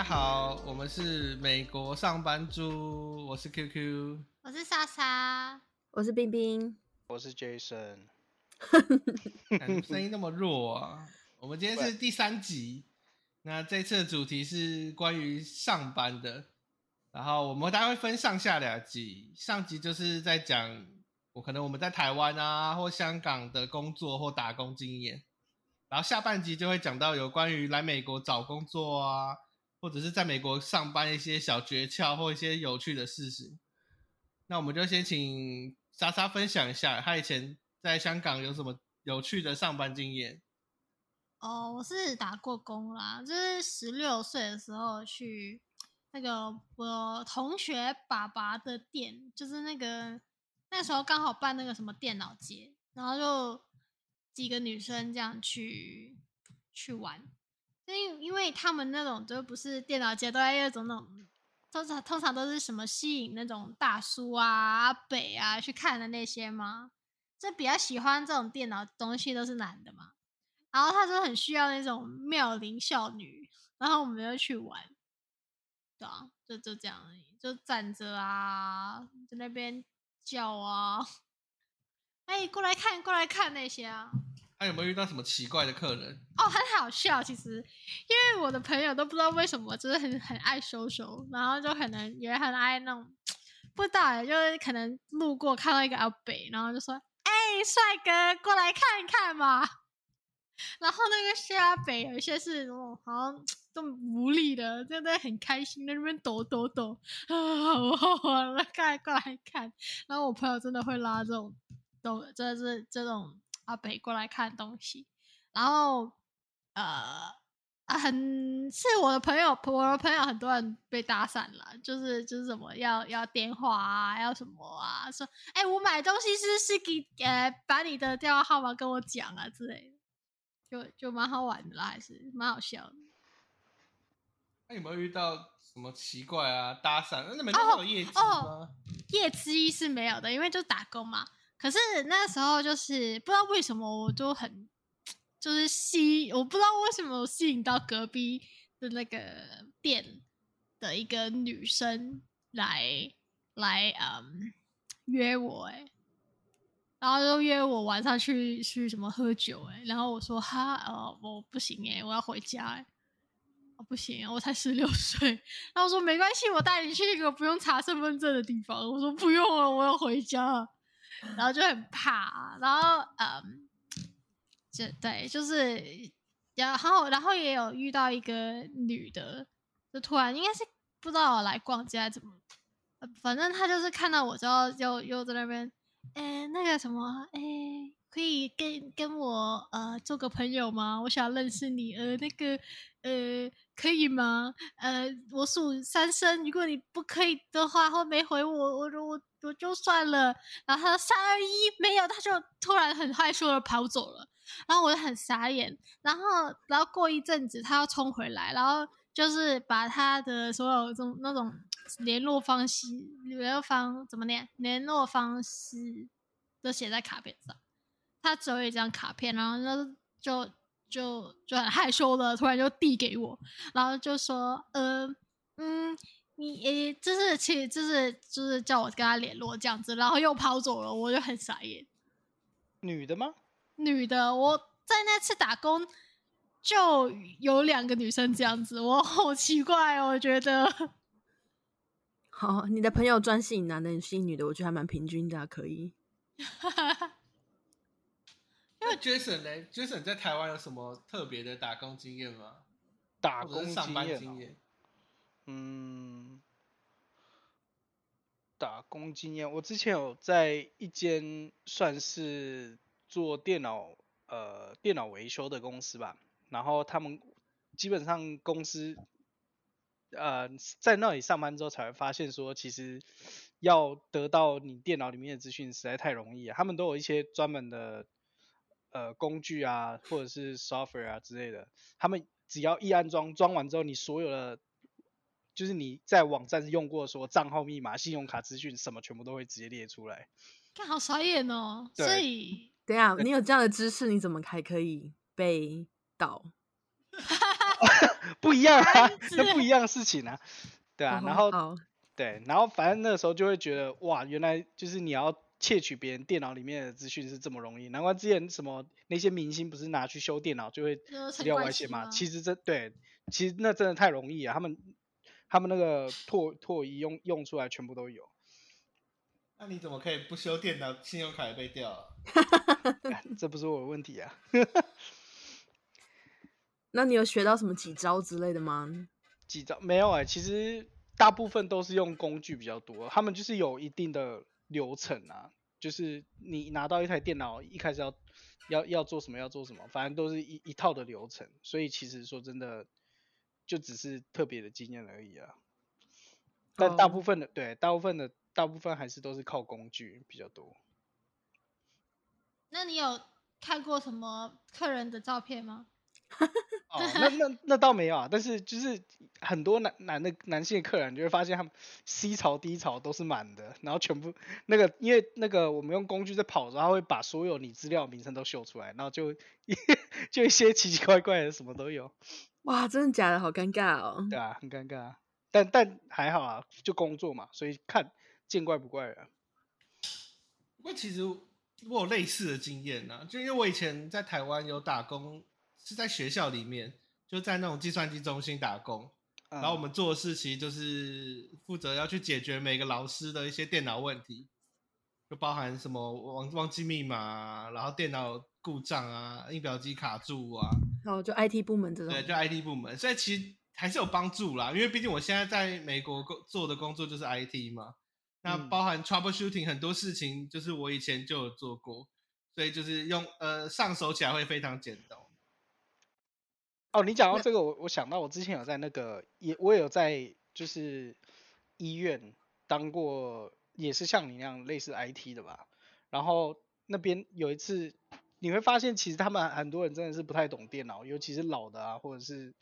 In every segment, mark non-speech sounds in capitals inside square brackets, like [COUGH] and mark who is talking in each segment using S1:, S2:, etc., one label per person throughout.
S1: 家好，我们是美国上班族，我是 QQ，
S2: 我是莎莎，
S3: 我是冰冰，
S4: 我是 Jason。[LAUGHS]
S1: 声音那么弱啊！我们今天是第三集，那这次的主题是关于上班的，然后我们大概会分上下两集，上集就是在讲我可能我们在台湾啊或香港的工作或打工经验，然后下半集就会讲到有关于来美国找工作啊，或者是在美国上班一些小诀窍或一些有趣的事情。那我们就先请莎莎分享一下，她以前在香港有什么有趣的上班经验。
S2: 哦，我是打过工啦，就是十六岁的时候去那个我同学爸爸的店，就是那个那时候刚好办那个什么电脑节，然后就几个女生这样去去玩，他们那种就不是电脑节，都在那种那种通常通常都是什么吸引那种大叔啊、阿北啊去看的那些吗？就比较喜欢这种电脑东西都是男的嘛。然后他就很需要那种妙龄少女，然后我们就去玩，对啊，就就这样而已，就站着啊，在那边叫啊，哎，过来看，过来看那些啊。
S1: 他有没有遇到什么奇怪的客人？
S2: 哦，很好笑，其实，因为我的朋友都不知道为什么，就是很很爱收收，然后就可能也很爱那种，不知道，就是可能路过看到一个阿北，然后就说：“哎，帅哥，过来看看嘛。[LAUGHS] ”然后那个虾北有一些是那种，好像这么无力的，真的很开心在那边抖抖抖啊，好好玩，[LAUGHS] 来看过来看。然后我朋友真的会拉这种抖，这是这种阿北过来看东西。然后呃啊，很是我的朋友，我的朋友很多人被搭讪了，就是就是什么要要电话啊，要什么啊，说哎我买东西是是给呃把你的电话号码跟我讲啊之类的。就就蛮好玩的啦，还是蛮好笑的。
S1: 那有没有遇到什么奇怪啊搭讪？那没有业绩吗？
S2: 业绩是没有的，因为就打工嘛。可是那时候就是不知道为什么，我就很就是吸，我不知道为什么我吸引到隔壁的那个店的一个女生来来嗯约我哎。然后就约我晚上去去什么喝酒哎，然后我说哈呃我不行哎，我要回家哎，不行，我才十六岁。然后说没关系，我带你去一个不用查身份证的地方。我说不用了，我要回家。然后就很怕，然后嗯，就对，就是然后然后也有遇到一个女的，就突然应该是不知道来逛街怎么，反正她就是看到我之后就又在那边。哎，那个什么，哎，可以跟跟我呃做个朋友吗？我想认识你，呃，那个呃，可以吗？呃，我数三声，如果你不可以的话，或没回我，我我我就算了。然后他说三二一，没有，他就突然很害羞的跑走了。然后我就很傻眼。然后，然后过一阵子，他要冲回来，然后就是把他的所有这种那种。联络方式，联络方怎么念？联络方式都写在卡片上。他只有一张卡片，然后就就就就很害羞的，突然就递给我，然后就说：“呃，嗯，你诶，就是其实就是就是叫我跟他联络这样子，然后又跑走了，我就很傻眼。”
S4: 女的吗？
S2: 女的，我在那次打工就有两个女生这样子，我好奇怪，哦我觉得。
S3: 好，你的朋友专吸引男的，吸引女的，我觉得还蛮平均的，可以。[LAUGHS]
S1: 因为 Jason 呢，Jason 在台湾有什么特别的打工经验吗？
S4: 打工
S1: 上班
S4: 经验？嗯，打工经验，我之前有在一间算是做电脑呃电脑维修的公司吧，然后他们基本上公司。呃，在那里上班之后才会发现，说其实要得到你电脑里面的资讯实在太容易啊。他们都有一些专门的呃工具啊，或者是 software 啊之类的。他们只要一安装，装完之后，你所有的就是你在网站用过说账号密码、信用卡资讯什么，全部都会直接列出来。
S2: 看好傻眼哦！所以
S3: 等下你有这样的知识，你怎么还可以被盗？[LAUGHS] [LAUGHS]
S4: 不一样啊，那不一样的事情啊，对啊，然后对，然后反正那个时候就会觉得哇，原来就是你要窃取别人电脑里面的资讯是这么容易，难怪之前什么那些明星不是拿去修电脑就会
S2: 就是
S4: 资料外泄嘛？
S2: 吗
S4: 其实这对，其实那真的太容易啊，他们他们那个唾唾液用用出来全部都有，[LAUGHS]
S1: 那你怎么可以不修电脑，信用卡也被掉了？[LAUGHS]
S4: 干这不是我的问题啊。[LAUGHS]
S3: 那你有学到什么几招之类的吗？
S4: 几招没有哎、其实大部分都是用工具比较多，他们就是有一定的流程啊，就是你拿到一台电脑，一开始要要要做什么要做什么，反正都是一一套的流程，所以其实说真的，就只是特别的经验而已啊。但大
S3: 哦
S4: 部分的、对大部分的大部分还是都是靠工具比较多。
S2: 那你有看过什么客人的照片吗？[LAUGHS]
S4: 哦，那那那倒没有啊，但是就是很多男男的男性的客人就会发现他们 C 槽 D 槽都是满的，然后全部那个因为那个我们用工具在跑的时候，它会把所有你资料名称都秀出来，然后就 [LAUGHS] 就一些奇奇怪怪的什么都有，
S3: 哇，真的假的？好尴尬哦。
S4: 对啊，很尴尬啊，但但还好啊，就工作嘛，所以看见怪不怪了。
S1: 不过其实我有类似的经验啊、就因为我以前在台湾有打工，是在学校里面，就在那种计算机中心打工。然后我
S4: 嗯
S1: 们做的事情就是负责要去解决每个老师的一些电脑问题，就包含什么忘忘记密码啊，然后电脑故障啊，印表机卡住啊，
S3: 然后就 IT 部门这种
S1: 对，，就 IT 部门，所以其实还是有帮助啦。因为毕竟我现在在美国工做的工作就是 IT 嘛，那
S4: 嗯
S1: 包含 troubleshooting 很多事情，就是我以前就有做过，所以就是用呃上手起来会非常简单。
S4: 哦，你讲到这个，我我想到我之前有在那个也我也有在就是医院当过，也是像你那样类似 IT 的吧。然后那边有一次，你会发现其实他们很多人真的是不太懂电脑，尤其是老的啊，或者是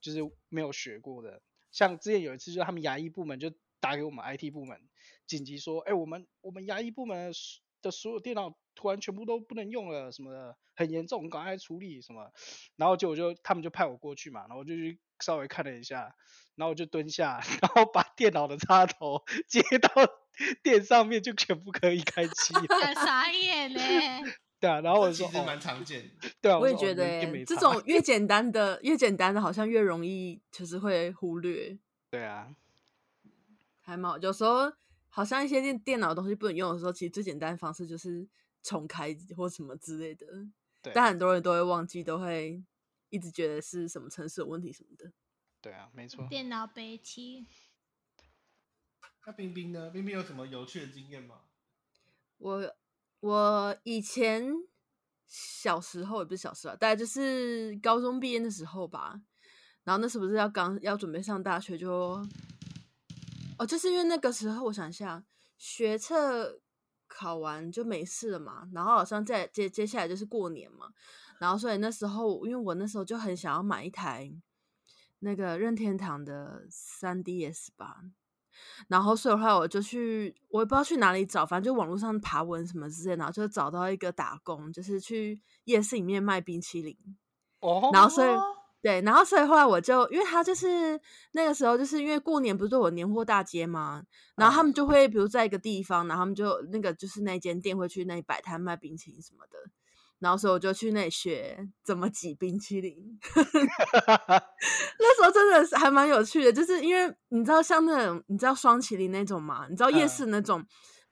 S4: 就是没有学过的。像之前有一次，就是他们牙医部门就打给我们 IT 部门，紧急说，哎，我们我们牙医部门的所有电脑突然全部都不能用了，什么的，很严重，赶快处理什么。然后就我就他们就派我过去嘛，然后我就去稍微看了一下，然后我就蹲下，[LAUGHS] 然后把电脑的插头接到 [LAUGHS] 电上面，就全部可以开机 [LAUGHS]
S2: 傻眼呢。
S4: 对啊，然后我就说哦，
S1: 这其实蛮常见的。
S4: 对啊，
S3: 我也觉得这种越简单的越简单的，好像越容易就是会忽略，
S4: 对啊，
S3: 还蛮好有时候好像一些电电脑东西不能用的时候，其实最简单的方式就是重开或什么之类的。
S4: 对
S3: 但很多人都会忘记，都会一直觉得是什么城市有问题什么的。
S4: 对啊，没错。
S2: 电脑悲戚，
S1: 那冰冰呢？冰冰有什么有趣的经验吗？
S3: 我我以前小时候也不是小时候啊，大概就是高中毕业的时候吧。然后那时候不是要刚要准备上大学就，哦，就是因为那个时候我想一下，学测考完就没事了嘛，然后好像再接接下来就是过年嘛，然后所以那时候因为我那时候就很想要买一台那个任天堂的三 DS 吧，然后所以后来我就去，我也不知道去哪里找，反正就网络上爬文什么之类的，然后就找到一个打工，就是去夜市里面卖冰淇淋。
S4: 哦，
S3: 然后所以
S2: 哦
S3: 对，然后所以后来我就，因为他就是那个时候，就是因为过年不是都有年货大街嘛？然后他们就会比如在一个地方，然后他们就那个就是那间店会去那里摆摊卖冰淇淋什么的。然后所以我就去那里学怎么挤冰淇淋。[LAUGHS] 那时候真的是还蛮有趣的，就是因为你知道像那种你知道双麒麟那种嘛？你知道夜
S4: 嗯
S3: 市那种、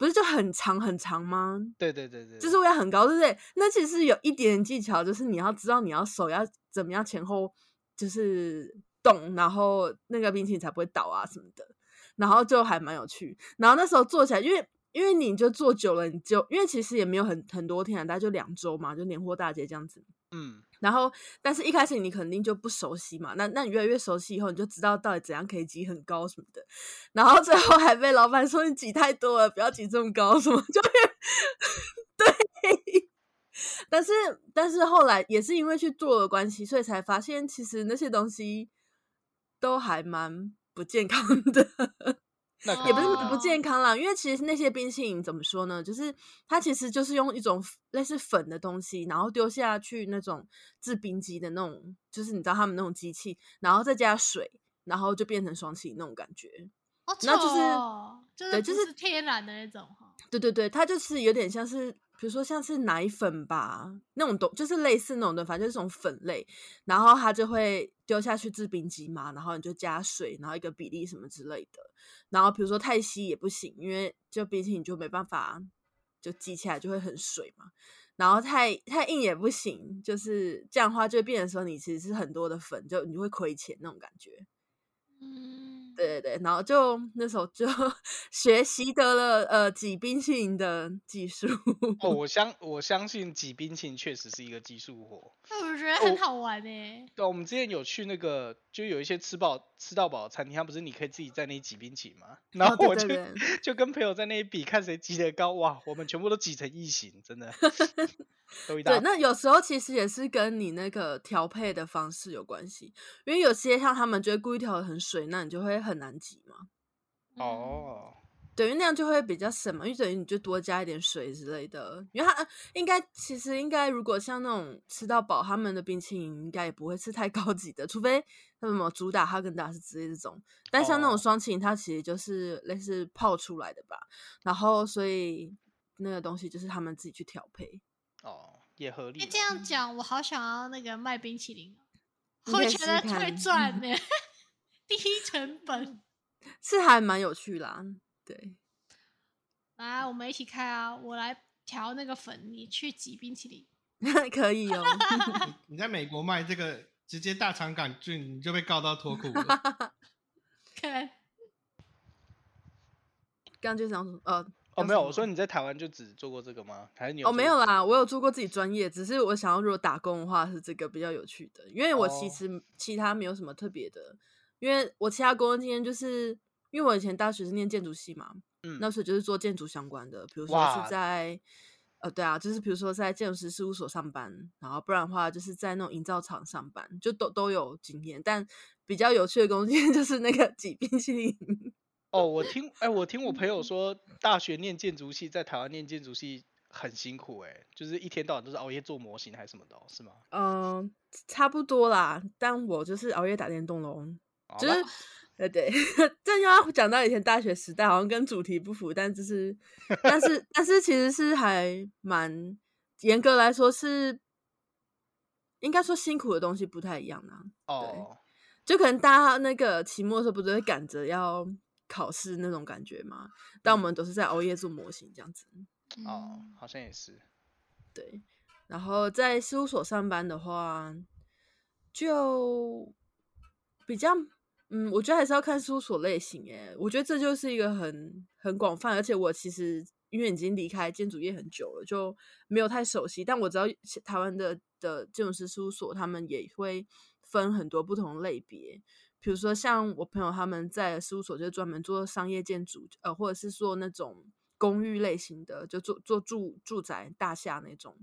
S3: 不是就很长很长吗？
S4: 对对对对，
S3: 就是位很高，对不对？那其实有一点技巧，就是你要知道你要手要怎么样前后就是动，然后那个冰淇淋才不会倒啊什么的，然后就还蛮有趣。然后那时候做起来，因为因为你就做久了，你就因为其实也没有很很多天啊，大概就两周嘛，就年货大街这样子。
S4: 嗯，
S3: 然后，但是一开始你肯定就不熟悉嘛，那那你越来越熟悉以后，你就知道到底怎样可以挤很高什么的。然后最后还被老板说你挤太多了，不要挤这么高什么，就 [LAUGHS] 会对。但是但是后来也是因为去做的关系，所以才发现其实那些东西都还蛮不健康的。
S4: 那
S3: 也不是
S2: 哦
S3: 不健康啦，因为其实那些冰淇淋怎么说呢？就是它其实就是用一种类似粉的东西，然后丢下去那种制冰机的那种，就是你知道他们那种机器，然后再加水，然后就变成双气那种感觉。
S2: 哦，
S3: 然后就是
S2: 臭就是
S3: 对就是
S2: 天然的那种哈。
S3: 对对对，它就是有点像是，比如说像是奶粉吧，那种东就是类似那种的，反正就是种粉类，然后它就会丢下去制冰机嘛，然后你就加水，然后一个比例什么之类的，然后比如说太稀也不行，因为就冰淇淋就没办法就挤起来就会很水嘛，然后太太硬也不行，就是这样的话就会变成说你其实是很多的粉，就你会亏钱那种感觉。
S2: 嗯，
S3: 对对对，然后就那时候就 [LAUGHS] 学习得了呃挤冰淇淋的技术。
S4: 哦，[LAUGHS] 我相我相信挤冰淇淋确实是一个技术活。
S2: 那我觉得
S3: 哦
S2: 很好玩诶。
S4: 对，我们之前有去那个，就有一些吃饱吃到饱的餐厅，它不是你可以自己在那里挤冰淇淋吗？然
S3: 哦
S4: 后我就、
S3: 对对对 [LAUGHS]
S4: 就跟朋友在那里比，看谁挤得高。哇，我们全部都挤成异形，真的 [LAUGHS] 都一大
S3: 对，那有时候其实也是跟你那个调配的方式有关系，因为有些像他们就会故意调的很水，那你就会很难挤嘛。
S2: 嗯，
S4: 哦。
S3: 对，因为那样就会比较省嘛，因为等于你就多加一点水之类的。因为它呃应该其实应该，如果像那种吃到饱，他们的冰淇淋应该也不会是太高级的，除非他们什么主打哈根达斯之类这种。但像那种
S4: 哦
S3: 双擎，它其实就是类似泡出来的吧。然后所以那个东西就是他们自己去调配。
S4: 哦，也合理
S2: 这样讲，我好想要那个卖冰淇淋哦，
S3: 你可以
S2: 会觉得
S3: 试试看
S2: 会赚呢，[LAUGHS] 低成本。[LAUGHS]
S3: 是还蛮有趣啦，对，
S2: 来，我们一起开啊！我来调那个粉，你去挤冰淇淋。[LAUGHS]
S3: 可以哦。
S1: 你你在美国卖这个，直接大肠杆菌，你就被告到脱裤了。[LAUGHS]
S2: 看，
S3: 刚刚就想说，呃，
S4: 哦，没有，我说你在台湾就只做过这个吗？还是你有
S3: 哦，没有啦，我有做过自己专业，只是我想要如果打工的话是这个比较有趣的，因为我其
S4: 哦
S3: 实其他没有什么特别的，因为我其他工作经验就是因为我以前大学是念建筑系嘛，
S4: 嗯
S3: 那时候就是做建筑相关的，比如说是在呃对啊，就是比如说在建筑师事务所上班，然后不然的话就是在那种营造厂上班，就都都有经验，但比较有趣的工作 [LAUGHS] 就是那个挤冰淇淋。
S4: 哦，我听哎，我听我朋友说，大学念建筑系，在台湾念建筑系很辛苦哎，就是一天到晚都是熬夜做模型还是什么的哦，是吗？
S3: 嗯、差不多啦，但我就是熬夜打电动喽。就是，呃，对，[LAUGHS] 这又要讲到以前大学时代，好像跟主题不符，但就是，[LAUGHS] 但是，但是其实是还蛮严格来说是，应该说辛苦的东西不太一样啊。
S4: 哦，
S3: 就可能大家那个期末的时候，不是会赶着要考试那种感觉嘛？但我们都是在熬夜做模型这样子。
S4: 哦
S2: 嗯，
S4: 好像也是。
S3: 对，然后在事务所上班的话，就比较，嗯，我觉得还是要看事务所类型。诶，我觉得这就是一个很很广泛，而且我其实因为已经离开建筑业很久了，就没有太熟悉。但我知道台湾的的建筑师事务所，他们也会分很多不同类别。比如说像我朋友他们在事务所就专门做商业建筑，呃，或者是做那种公寓类型的，就做做住住宅大厦那种。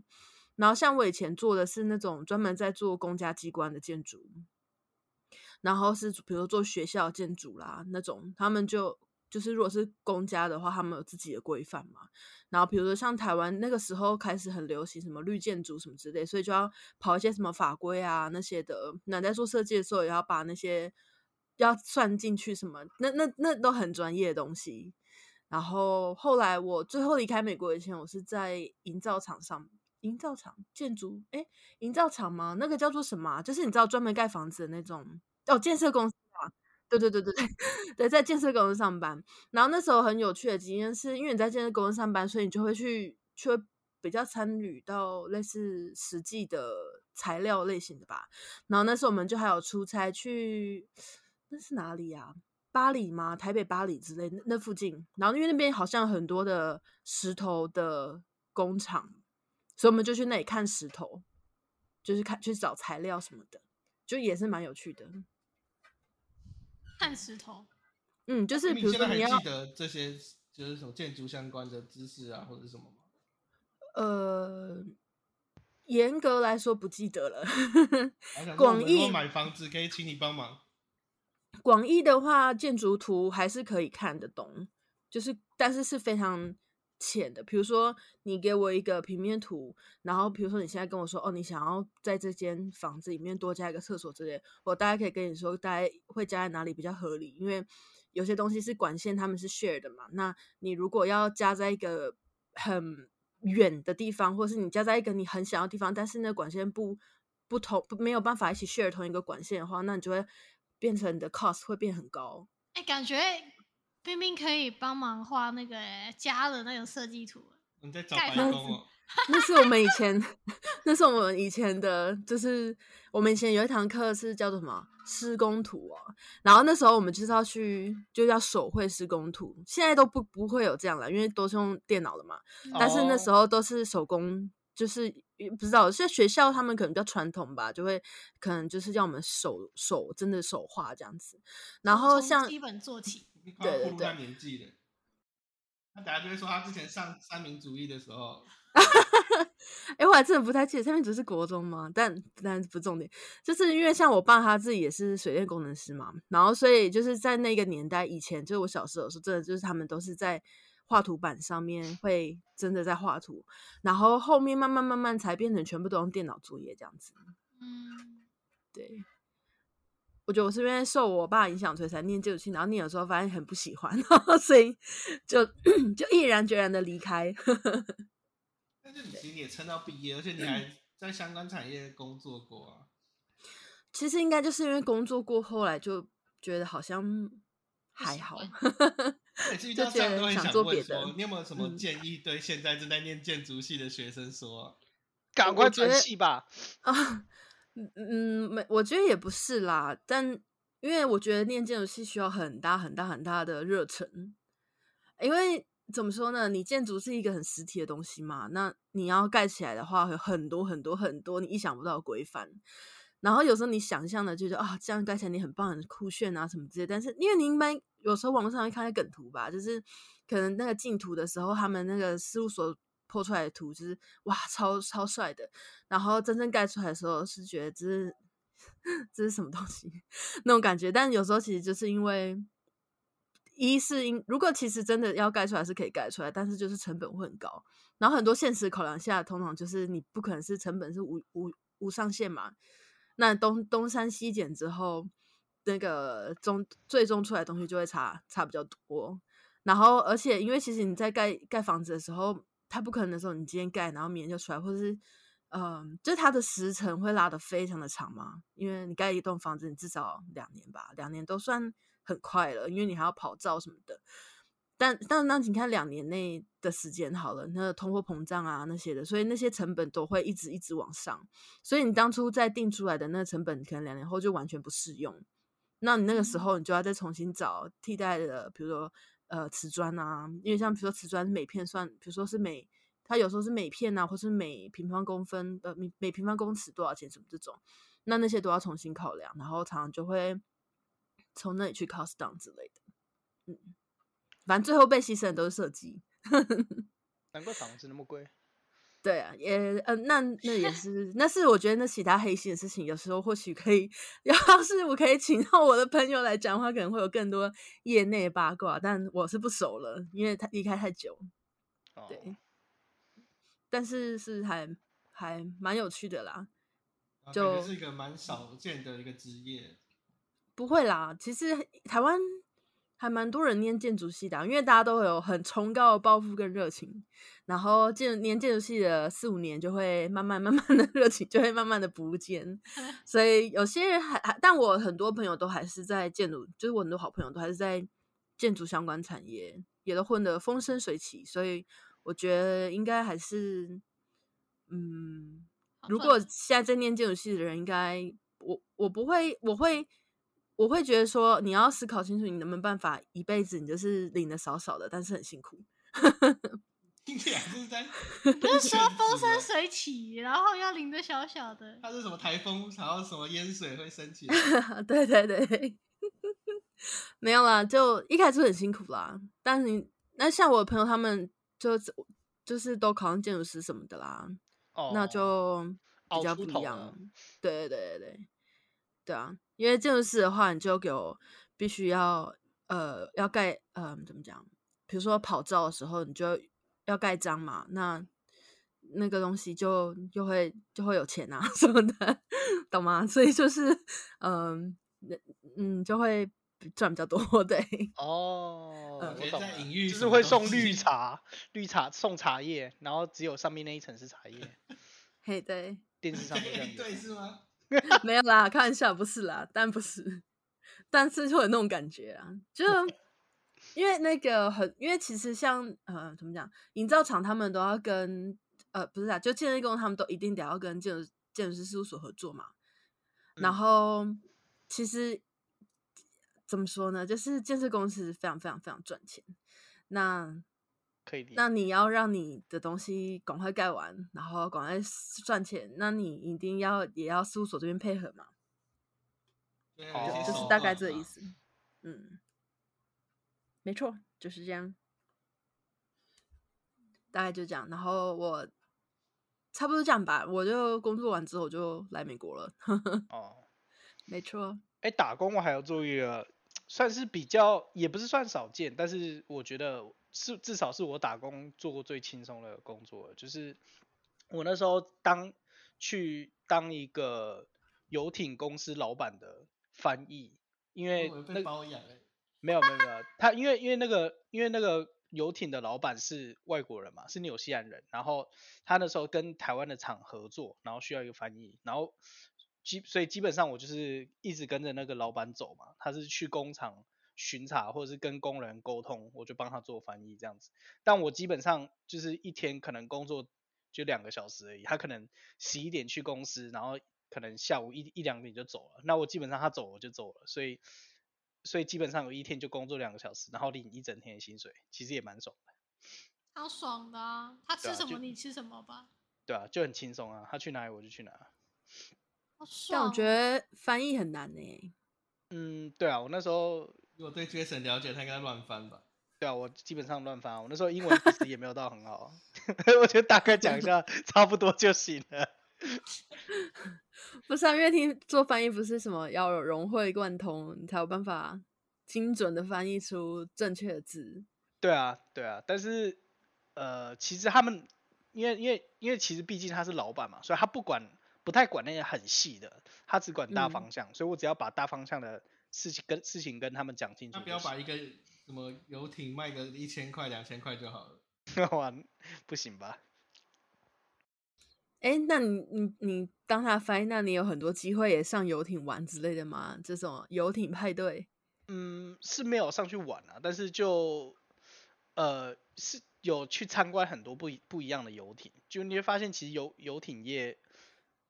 S3: 然后像我以前做的是那种专门在做公家机关的建筑，然后是比如做学校建筑啦那种，他们就就是如果是公家的话，他们有自己的规范嘛。然后比如说像台湾那个时候开始很流行什么绿建筑什么之类，所以就要跑一些什么法规啊那些的。那在做设计的时候，也要把那些要算进去什么，那那那都很专业的东西。然后后来我最后离开美国以前，我是在营造厂上，营造厂建筑，哎，营造厂吗？那个叫做什么、就是你知道专门盖房子的那种哦，建设公司啊。对对对对对 [LAUGHS] 对，在建设公司上班。然后那时候很有趣的经验是，因为你在建设公司上班，所以你就会去，就会比较参与到类似实际的材料类型的吧。然后那时候我们就还有出差去，那是哪里啊？巴黎吗？台北、巴黎之类那那附近。然后因为那边好像很多的石头的工厂，所以我们就去那里看石头，就是看去找材料什么的，就也是蛮有趣的。
S2: 看石头。
S3: 嗯，就是比如
S1: 你现在还
S3: 说你要
S1: 记得这些就是什么建筑相关的知识啊，或者什么吗？
S3: 呃，严格来说不记得了。[LAUGHS] 广
S1: 们如果
S3: 义
S1: 买房子，可以请你帮忙。
S3: 广义的话，建筑图还是可以看得懂，就是但是是非常浅的。比如说，你给我一个平面图，然后比如说你现在跟我说，哦，你想要在这间房子里面多加一个厕所之类，我大概可以跟你说，大概会加在哪里比较合理，因为有些东西是管线，他们是 share 的嘛。那你如果要加在一个很远的地方，或是你加在一个你很想要地方，但是那管线不不同，没有办法一起 share 同一个管线的话，那你就会。变成你的 cost 会变很高。
S2: 哎，感觉冰冰可以帮忙画那个家的那种设计图。
S1: 你在找白工哦？[LAUGHS]
S3: 那是我们以前，[LAUGHS] 那是我们以前的，就是我们以前有一堂课是叫做什么施工图哦。然后那时候我们就是要去，就要手绘施工图。现在都不不会有这样了，因为都是用电脑的嘛。但是那时候都是手工。就是不知道，现在学校他们可能比较传统吧，就会可能就是叫我们手手真的手画这样子。然后像
S2: 基本做起，
S3: 对对对。
S1: 年纪的，他等下就会说他之前上三民主义的时候。[LAUGHS]
S3: 哎，我还真的不太记得三民主义是国中吗？但但不重点，就是因为像我爸他自己也是水电工程师嘛，然后所以就是在那个年代以前，就是我小时候时候，真的就是他们都是在。画图板上面会真的在画图，然后后面慢慢慢慢才变成全部都用电脑作业这样子。嗯，对。我觉得我是因为受我爸影响，所以才念建筑系，然后念的时候发现很不喜欢，[LAUGHS] 所以就就毅然决然的离开。
S1: 但是你其实也撑到毕业，而且你还 [CLEARS THROAT] 在相关产业工作过啊。
S3: 其实应该就是因为工作过，后来就觉得好像。还好，
S1: 每次遇到这样都会想做别的，你有没有什么建议对现在正在念建筑系的学生说？
S4: 赶快转系吧！
S3: 啊，嗯嗯嗯，没，我觉得也不是啦，但因为我觉得念建筑系需要很大很大很大的热忱，因为怎么说呢？你建筑是一个很实体的东西嘛，那你要盖起来的话，有很多很多很多你意想不到的规范。然后有时候你想象的，就是啊，这样盖起来你很棒、很酷炫啊，什么之类。但是因为你一般有时候网络上会看梗图吧，就是可能那个进图的时候，他们那个事务所破出来的图就是哇，超超帅的。然后真正盖出来的时候，是觉得这是 [LAUGHS] 这是什么东西 [LAUGHS] 那种感觉。但有时候其实就是因为一是因如果其实真的要盖出来是可以盖出来，但是就是成本会很高。然后很多现实考量下，通常就是你不可能是成本是无无无上限嘛。那东东山西减之后，那个终最终出来东西就会差差比较多。然后，而且因为其实你在盖盖房子的时候，它不可能的时候你今天盖，然后明天就出来，或者是嗯，就它的时程会拉的非常的长嘛。因为你盖一栋房子，你至少两年吧，两年都算很快了，因为你还要跑照什么的。但但那你看两年内的时间好了，那通货膨胀啊那些的，所以那些成本都会一直一直往上，所以你当初在定出来的那个成本，可能两年后就完全不适用。那你那个时候你就要再重新找替代的，比如说呃瓷砖啊，因为像比如说瓷砖每片算，比如说是每它有时候是每片啊，或是每平方公分呃每每平方公尺多少钱什么这种，那那些都要重新考量，然后常常就会从那里去 cost down 之类的，嗯。反正最后被牺牲的都是设计，[LAUGHS]
S4: 难怪房子那么贵。
S3: 对啊，也嗯，那那也 [LAUGHS] 是，那是我觉得那其他黑心的事情，有时候或许可以，[LAUGHS] 要是我可以请到我的朋友来讲话，可能会有更多业内八卦，但我是不熟了，因为他离开太久。对，但是是还还蛮有趣的啦，
S1: 就是一个蛮少见的一个职业。
S3: 不会啦，其实台湾。还蛮多人念建筑系的，因为大家都有很崇高的抱负跟热情，然后建念建筑系的四五年就会慢慢慢慢的 [LAUGHS] 热情就会慢慢的不见，[LAUGHS] 所以有些人还还，但我很多朋友都还是在建筑，就是我很多好朋友都还是在建筑相关产业，也都混得风生水起，所以我觉得应该还是，嗯，如果现在在念建筑系的人，应该我我不会我会。我会觉得说，你要思考清楚，你能不能办法一辈子，你就是领的少少的，但是很辛苦。[LAUGHS]
S1: 听起来是在，[LAUGHS]
S2: 不是说风生水起，然后要领的小小的。
S1: 它是什么台风，然后什么淹水会升起？[LAUGHS]
S3: 对对对，没有啦，就一开始很辛苦啦。但是你那像我的朋友，他们就就是都考上建筑师什么的啦，那就比较不一样。对对对对对，对啊。因为建筑师的话，你就有必须要呃要盖呃怎么讲？比如说跑照的时候，你就要盖章嘛，那那个东西就就会就会有钱啊 [LAUGHS] 什么的，懂吗？所以就是嗯嗯就会赚比较多，对。
S4: 哦，
S3: 嗯
S4: 我懂就是会送绿茶，绿茶送茶叶，然后只有上面那一层是茶叶。
S3: 嘿，对，
S4: 电视上面这样 [LAUGHS]
S1: 对。是吗？[LAUGHS]
S3: 没有啦，开玩笑，不是啦，但不是，但是会有那种感觉啊，就因为那个很，因为其实像呃怎么讲，营造厂他们都要跟呃不是啊，就建设工他们都一定得要跟建筑建筑师事务所合作嘛，然
S4: 嗯。
S3: 后其实怎么说呢，就是建设公司非常非常非常赚钱，那
S4: 可以理解。
S3: 那你要让你的东西赶快盖完，然后赶快赚钱，那你一定要也要事务所这边配合嘛，
S1: 对
S4: 哦
S1: 有些手
S3: 就是大概这个意思。嗯，没错，就是这样，大概就这样。然后我差不多这样吧，我就工作完之后我就来美国了。[LAUGHS]
S4: 哦，
S3: 没错，
S4: 哎，打工我还要做一个，算是比较，也不是算少见，但是我觉得是至少是我打工做过最轻松的工作，就是我那时候当去当一个游艇公司老板的翻译，因为那
S1: 被包养哎，
S4: 没有没有没有，他因为因为那个因为那个游艇的老板是外国人嘛，是纽西兰人，然后他那时候跟台湾的厂合作，然后需要一个翻译，然后基所以基本上我就是一直跟着那个老板走嘛，他是去工厂巡查或者是跟工人沟通，我就帮他做翻译这样子。但我基本上就是一天可能工作就两个小时而已，他可能十一点去公司，然后可能下午一一两点就走了，那我基本上他走我就走了，所以所以基本上有一天就工作两个小时，然后领一整天的薪水，其实也蛮爽的，
S2: 超爽的啊！他吃什么
S4: 啊
S2: 你吃什么吧，
S4: 对啊，就很轻松啊，他去哪里我就去哪。
S2: 好爽。
S3: 但我觉得翻译很难呢、
S4: 嗯，对啊，我那时候
S1: 如果对 Jason 了解，他应该乱翻吧？
S4: 对啊，我基本上乱翻啊，我那时候英文其实也没有到很好，[LAUGHS] 我觉得大概讲一下差不多就行了。[LAUGHS]
S3: 不是啊，因为听做翻译不是什么要有融会贯通，你才有办法精准的翻译出正确的字。
S4: 对啊，对啊，但是呃，其实他们因为因为因为其实毕竟他是老板嘛，所以他不管不太管那些很细的，他只管大
S3: 嗯
S4: 方向，所以我只要把大方向的事情跟事情跟他们讲清楚就行。
S1: 他不要把一个什么游艇卖个一千块、两千块就好了。[LAUGHS]
S4: 哇，不行吧？
S3: 哎，那你你你当他翻译，那你有很多机会也上游艇玩之类的吗？这种游艇派对，
S4: 嗯，是没有上去玩啊，但是就呃是有去参观很多不一不一样的游艇，就你会发现其实游游艇业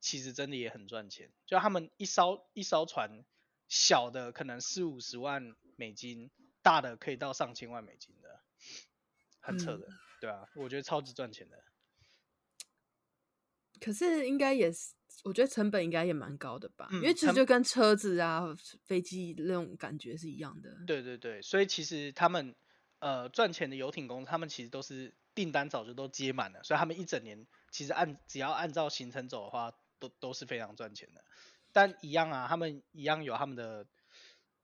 S4: 其实真的也很赚钱，就他们一艘一艘船小的可能四五十万美金，大的可以到上千万美金的，很扯的，对啊，我觉得超级赚钱的。
S3: 可是应该也是，我觉得成本应该也蛮高的吧？因为其实就跟车子啊、飞机那种感觉是一样的。
S4: 对对对，所以其实他们呃赚钱的游艇公司，他们其实都是订单早就都接满了，所以他们一整年其实按只要按照行程走的话，都都是非常赚钱的。但一样啊，他们一样有他们的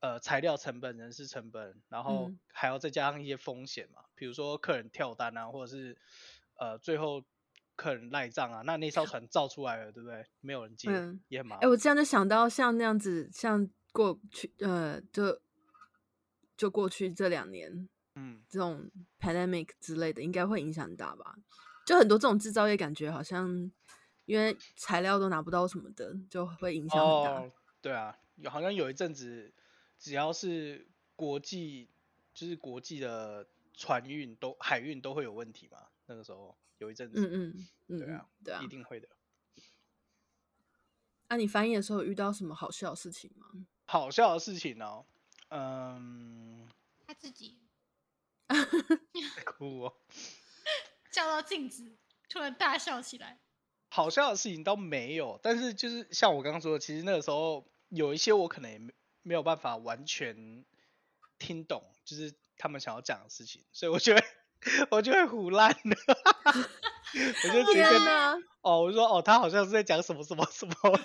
S4: 呃材料成本、人事成本，然后
S3: 嗯
S4: 还要再加上一些风险嘛，比如说客人跳单啊，或者是呃最后客人赖账啊，那那艘船造出来了，对不对？没有人接，也很麻烦。
S3: 我这样就想到像那样子，像过去呃，就就过去这两年
S4: 嗯，
S3: 这种 pandemic 之类的，应该会影响很大吧？就很多这种制造业，感觉好像因为材料都拿不到什么的，就会影响很大。
S4: 哦，对啊，有好像有一阵子，只要是国际，就是国际的船运都海运都会有问题嘛。那个时候有一阵子，
S3: 嗯嗯嗯，嗯
S4: 对啊，
S3: 对啊
S4: 一。定会的。
S3: 那、你翻译的时候遇到什么好笑的事情吗？
S4: 好笑的事情哦，嗯，
S2: 他自己 [LAUGHS]
S4: 哭哦。
S2: 照到镜子，突然大笑起来。
S4: 好笑的事情倒没有，但是就是像我刚刚说的，其实那个时候有一些我可能也没没有办法完全听懂，就是他们想要讲的事情，所以我就会我就会胡乱的，[LAUGHS] 我就直接跟
S3: 天哪！
S4: 哦，我就说哦，他好像是在讲什么什么什么，[LAUGHS]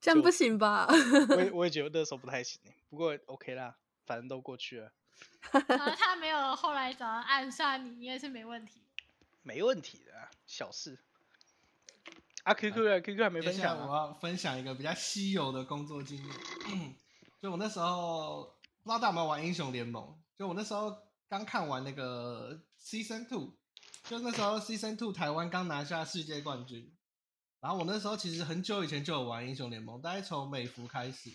S3: 这这样不行吧？
S4: 我也 [LAUGHS] 我也觉得那时候不太行，不过 OK 啦，反正都过去了，
S2: 他没有后来找人暗算你，应该是没问题。
S4: 没问题的啊，小事。啊，QQ 啊，QQ 还没分享啊。
S1: 我要分享一个比较稀有的工作经验。[CLEARS THROAT] 就我那时候不知道大家有没有玩英雄联盟，就我那时候刚看完那个 Season Two，就那时候 Season Two 台湾刚拿下世界冠军，然后我那时候其实很久以前就有玩英雄联盟，大概从美服开始，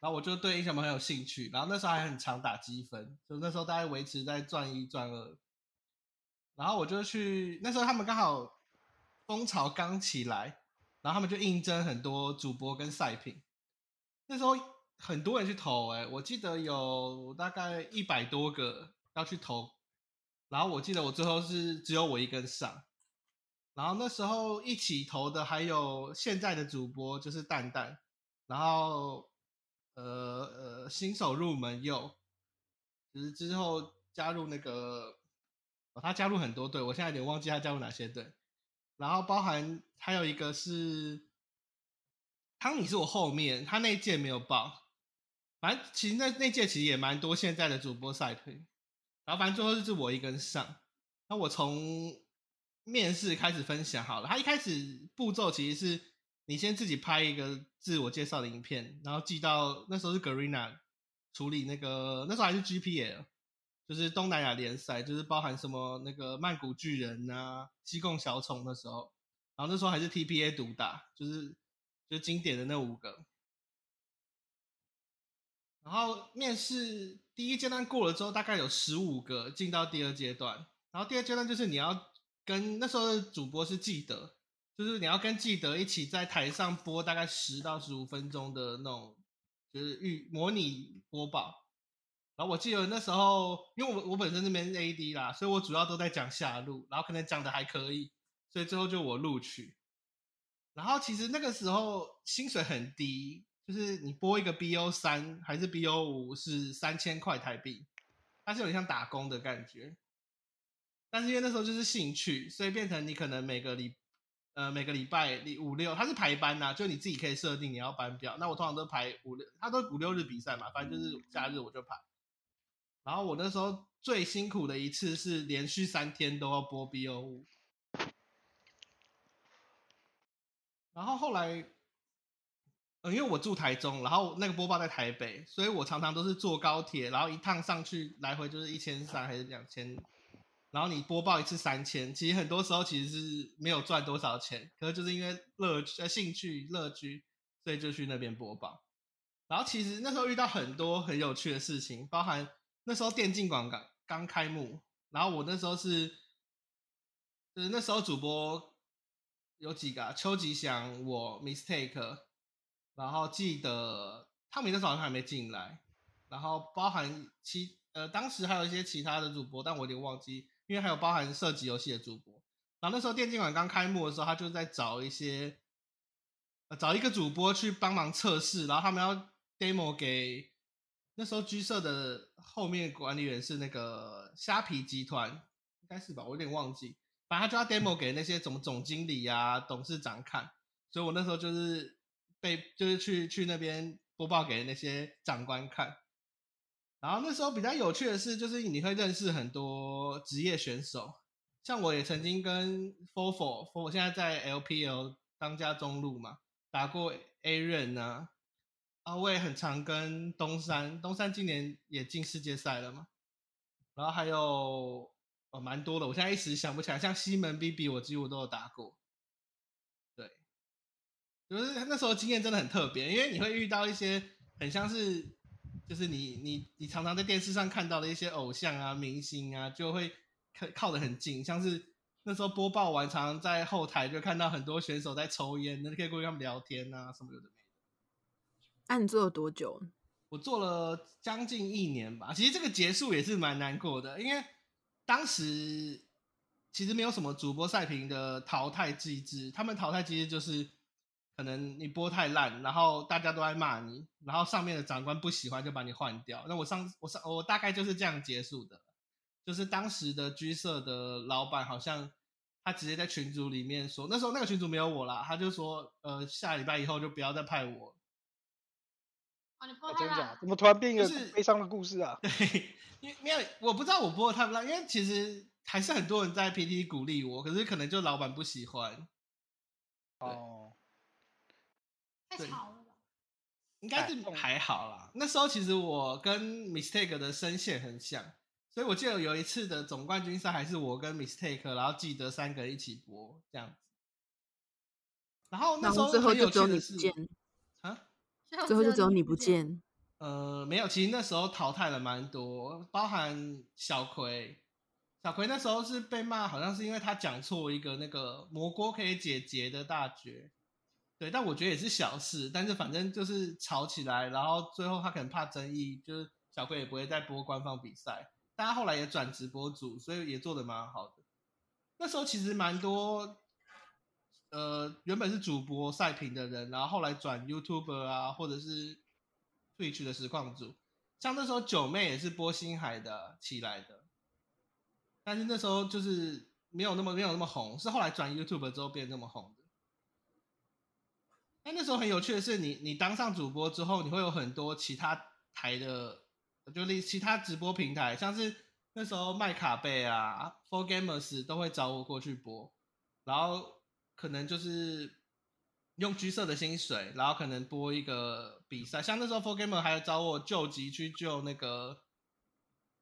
S1: 然后我就对英雄联盟很有兴趣，然后那时候还很常打积分，就那时候大概维持在钻一钻二，然后我就去那时候他们刚好风潮刚起来，然后他们就应征很多主播跟赛品，那时候很多人去投、欸，我记得有大概一百多个要去投，然后我记得我最后是只有我一个人上，然后那时候一起投的还有现在的主播就是蛋蛋，然后呃呃新手入门佑，就是之后加入那个，他加入很多队，我现在有点忘记他加入哪些队，然后包含还有一个是汤米是我后面，他那一届没有报，反正其实那那届其实也蛮多现在的主播赛推，然后反正最后就是我一个人上，那我从面试开始分享好了，他一开始步骤其实是你先自己拍一个自我介绍的影片，然后寄到那时候是 Garena 处理那个那时候还是 GPL，就是东南亚联赛，就是包含什么那个曼谷巨人啊、西贡小虫的时候，然后那时候还是 TPA 独打，就是就经典的那五个。然后面试第一阶段过了之后，大概有十五个进到第二阶段，然后第二阶段就是你要跟那时候的主播是记得，就是你要跟记得一起在台上播大概十到十五分钟的那种，就是预模拟播报。然后我记得那时候，因为我我本身这边是 AD 啦，所以我主要都在讲下路，然后可能讲的还可以，所以最后就我录取。然后其实那个时候薪水很低，就是你播一个 BO 三还是 BO 五是三千块台币，它是有点像打工的感觉。但是因为那时候就是兴趣，所以变成你可能每个礼呃每个礼拜礼五六，它是排班呐、啊，就你自己可以设定你要班表。那我通常都排五六，它都五六日比赛嘛，反正就是假日我就排。然后我那时候最辛苦的一次是连续三天都要播 BO 五，然后后来，呃，因为我住台中，然后那个播报在台北，所以我常常都是坐高铁，然后一趟上去来回就是一千三还是两千，然后你播报一次三千，其实很多时候其实是没有赚多少钱，可是就是因为乐趣、呃兴趣、乐趣，所以就去那边播报。然后其实那时候遇到很多很有趣的事情，包含那时候电竞馆刚刚开幕，然后我那时候是，就是那时候主播有几个、啊，邱吉祥、我 Mistake，然后记得汤米那时候好像还没进来，然后包含其呃当时还有一些其他的主播，但我有点忘记，因为还有包含射击游戏的主播。然后那时候电竞馆刚开幕的时候，他就在找一些，呃找一个主播去帮忙测试，然后他们要 demo 给那时候居社的后面管理员是那个虾皮集团，应该是吧，我有点忘记。反正他就要 demo 给那些总总经理啊、董事长看，所以我那时候就是被就是去去那边播报给那些长官看。然后那时候比较有趣的是，就是你会认识很多职业选手，像我也曾经跟 Fofo，Fofo 现在在 LPL 当家中路嘛，打过 A 任啊，啊我也很常跟东山，东山今年也进世界赛了嘛，然后还有。呃，蛮多的，我现在一时想不起来。像西门 BB，我几乎都有打过。对，就是那时候经验真的很特别，因为你会遇到一些很像是，就是你你你常常在电视上看到的一些偶像啊、明星啊，就会靠靠得很近。像是那时候播报完，常常在后台就看到很多选手在抽烟，那你可以过去跟他们聊天啊，什么有的
S3: 那、你做了多久？
S1: 我做了将近一年吧。其实这个结束也是蛮难过的，因为。当时其实没有什么主播赛评的淘汰机制，他们淘汰机制就是可能你播太烂，然后大家都在骂你，然后上面的长官不喜欢就把你换掉。那我上我上我大概就是这样结束的，就是当时的居社的老板好像他直接在群组里面说，那时候那个群组没有我啦，他就说，呃，下礼拜以后就不要再派我。
S2: 哦，你播
S4: 怎么突然变一个
S1: 就是
S4: 悲伤的故事啊？[LAUGHS]
S1: 对，因为没有我不知道我播的太不烂，因为其实还是很多人在 PT 鼓励我，可是可能就老板不喜欢，对
S4: 哦，
S1: 对
S2: 太吵了吧？
S1: 应该是
S4: 哎
S1: 还好啦。那时候其实我跟 Mistake 的声线很像，所以我记得有一次的总冠军赛还是我跟 Mistake，然后记得三个人一起播这样子。然后那
S3: 然
S1: 时候
S3: 后最后就
S1: 很有趣的是
S3: 只有你不见，
S1: 啊，
S3: 最后就只有你不
S2: 见。
S3: 见。
S1: 呃，没有，其实那时候淘汰了蛮多，包含小葵。小葵那时候是被骂，好像是因为他讲错一个那个蘑菇可以解结的大绝，对，但我觉得也是小事，但是反正就是吵起来，然后最后他可能怕争议，就是小葵也不会再播官方比赛，大家后来也转直播组，所以也做的蛮好的。那时候其实蛮多，呃，原本是主播赛评的人，然后后来转 YouTube 啊，或者是 Twitch 的实况组，像那时候九妹也是播星海的起来的，但是那时候就是没有那么没有那么红，是后来转 YouTube 之后变那么红的。但那时候很有趣的是你，你当上主播之后，你会有很多其他台的，就例其他直播平台，像是那时候麦卡贝啊、For Gamers 都会找我过去播，然后可能就是用橘色的薪水，然后可能播一个比赛，像那时候 For Gamer 还找我救急去救那个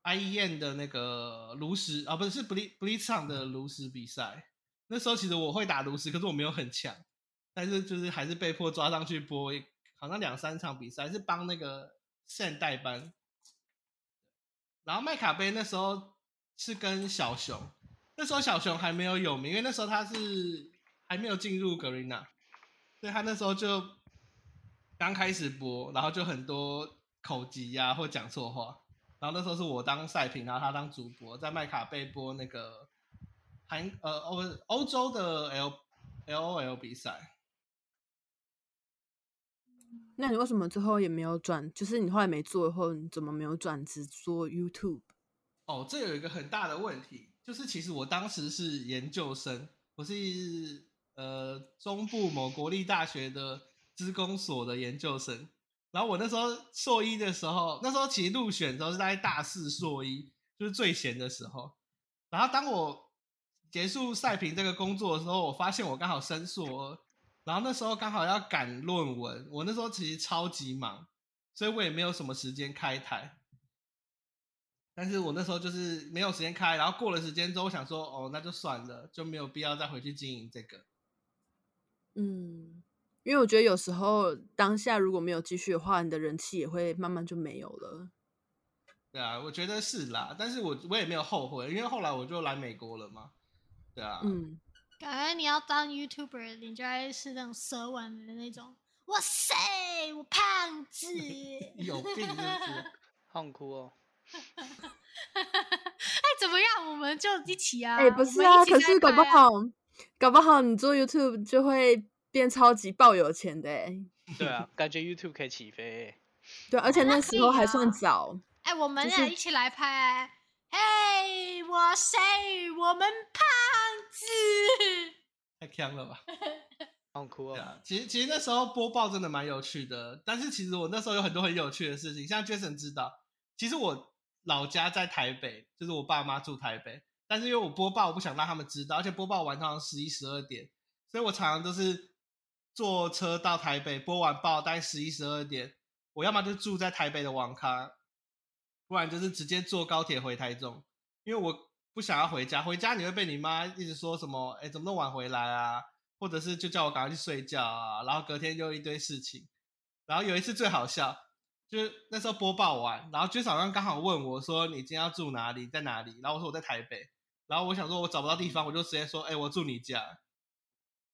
S1: IEN 的那个炉石啊，不是是 Ble Blitz 场的炉石比赛。那时候其实我会打炉石，可是我没有很强，但是就是还是被迫抓上去播一，好像两三场比赛，是帮那个现代班。然后麦卡杯那时候是跟小熊，那时候小熊还没有有名，因为那时候他是还没有进入 Garena，所以他那时候就刚开始播，然后就很多口疾呀、或讲错话。然后那时候是我当赛评，然后他当主播，在麦卡贝播那个韩呃欧欧洲的 L L O L 比赛。
S3: 那你为什么最后也没有转？就是你后来没做以后，你怎么没有转职做 YouTube？
S1: 哦，这有一个很大的问题，就是其实我当时是研究生，我是呃中部某国立大学的资工所的研究生。然后我那时候硕一的时候，那时候其实入选的时候是在大四硕一，就是最闲的时候。然后当我结束赛评这个工作的时候，我发现我刚好升硕二，然后那时候刚好要赶论文，我那时候其实超级忙，所以我也没有什么时间开台。但是我那时候就是没有时间开，然后过了时间之后，我想说，哦，那就算了，就没有必要再回去经营这个。
S3: 嗯，因为我觉得有时候当下如果没有继续的话，你的人气也会慢慢就没有了。
S1: 对啊，我觉得是啦，但是我我也没有后悔，因为后来我就来美国了嘛。对啊，
S3: 嗯，
S2: 感觉你要当 YouTuber，你就该是那种蛇丸的那种。哇塞，我胖子！[LAUGHS]
S1: 有病是不是？
S4: 好想哭哦。[LAUGHS]
S2: 哎，怎么样？我们就一起啊！
S3: 哎、不是啊，可是搞不
S2: 拍啊
S3: 好，搞不好你做 YouTube 就会变超级爆有钱的哎。[LAUGHS]
S4: 对啊，感觉 YouTube 可以起飞欸。[LAUGHS]
S3: 对，而且那时候还算
S2: 啊
S3: 早。
S2: 哎，我们
S3: 就是
S2: 俩一起来拍。嘿，我谁？我们胖子。
S1: 太强了吧？[LAUGHS]
S4: 好想哭哦。
S1: 对啊，其实其实那时候播报真的蛮有趣的，但是其实我那时候有很多很有趣的事情，像 Jason 知道，其实我老家在台北，就是我爸妈住台北，但是因为我播报我不想让他们知道，而且播报完通常十一十二点，所以我常常都是坐车到台北，播完报大概十一十二点，我要么就住在台北的网咖，不然就是直接坐高铁回台中，因为我不想要回家，回家你会被你妈一直说什么，哎，怎么那么晚回来啊？或者是就叫我赶快去睡觉啊，然后隔天又一堆事情。然后有一次最好笑，就是那时候播报完，然后军早上刚好问我说：“你今天要住哪里，在哪里？”然后我说我在台北，然后我想说我找不到地方，我就直接说：“哎、我住你家。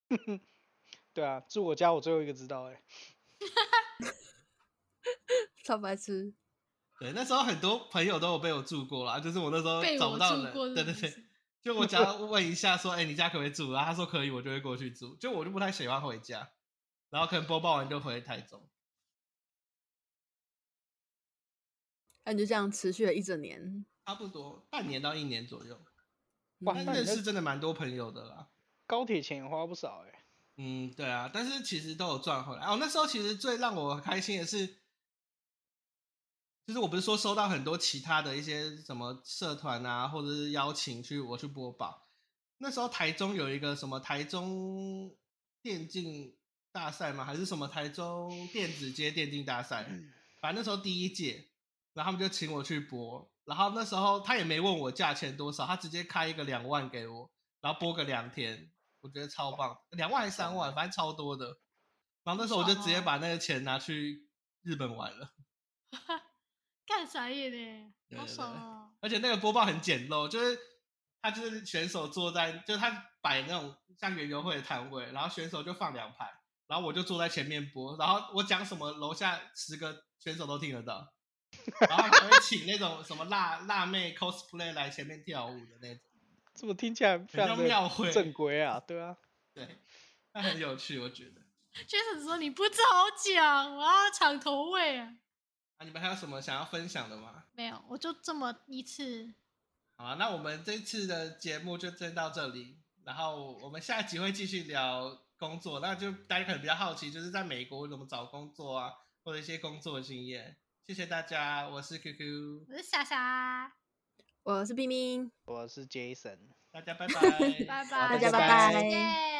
S1: [LAUGHS]
S4: 对啊，住我家我最后一个知道哎。[LAUGHS]
S3: 超白痴。”
S1: 对，那时候很多朋友都有被我住过啦，就是我那时候
S2: 被
S1: 找不到人，
S2: 住过是
S1: 对对对，就我只要问一下说：“哎、你家可不可以住？”然后他说可以，我就会过去住。就我就不太喜欢回家，然后可能播报完就回台中。
S3: 那你就这样持续了一整年。
S1: 差不多半年到一年左右。
S4: 哇，
S3: 嗯
S4: 那你在
S1: 认识真的蛮多朋友的啦。
S4: 高铁钱也花不少哎、
S1: 嗯，对啊，但是其实都有赚回来。哦，那时候其实最让我开心的是，就是我不是说收到很多其他的一些什么社团啊，或者是邀请去我去播报。那时候台中有一个什么台中电竞大赛吗？还是什么台中电子街电竞大赛？反正那时候第一届，然后他们就请我去播。然后那时候他也没问我价钱多少，他直接开一个两万给我，然后播个两天，我觉得超棒，两万还是三万，反正超多的。然后那时候我就直接把那个钱拿去日本玩了，[LAUGHS]
S2: 干啥业呢？好爽哦！
S1: 而且那个播报很简陋，就是他就是选手坐在，就是他摆那种像园游会的摊位，然后选手就放两排，然后我就坐在前面播，然后我讲什么，楼下十个选手都听得到，[LAUGHS] 然后还会请那种什么辣辣妹 cosplay 来前面跳舞的那种，
S4: 怎么听起来非常
S1: 像庙会
S4: 正规啊？对啊，
S1: 对，那很有趣，我觉得。
S2: Jason 说你不早讲，我要抢头位啊！
S1: 啊，你们还有什么想要分享的吗？
S2: 没有，我就这么一次。
S1: 好啊，那我们这次的节目就先到这里，然后我们下一集会继续聊工作，那就大家可能比较好奇，就是在美国怎么找工作啊，或者一些工作的经验。谢谢大家，我是 QQ，
S2: 我是莎莎，
S3: 我是冰冰，
S4: 我是 Jason。
S1: 大家拜拜，
S2: 拜拜，
S3: 大家拜
S4: 拜
S3: 拜。
S2: 耶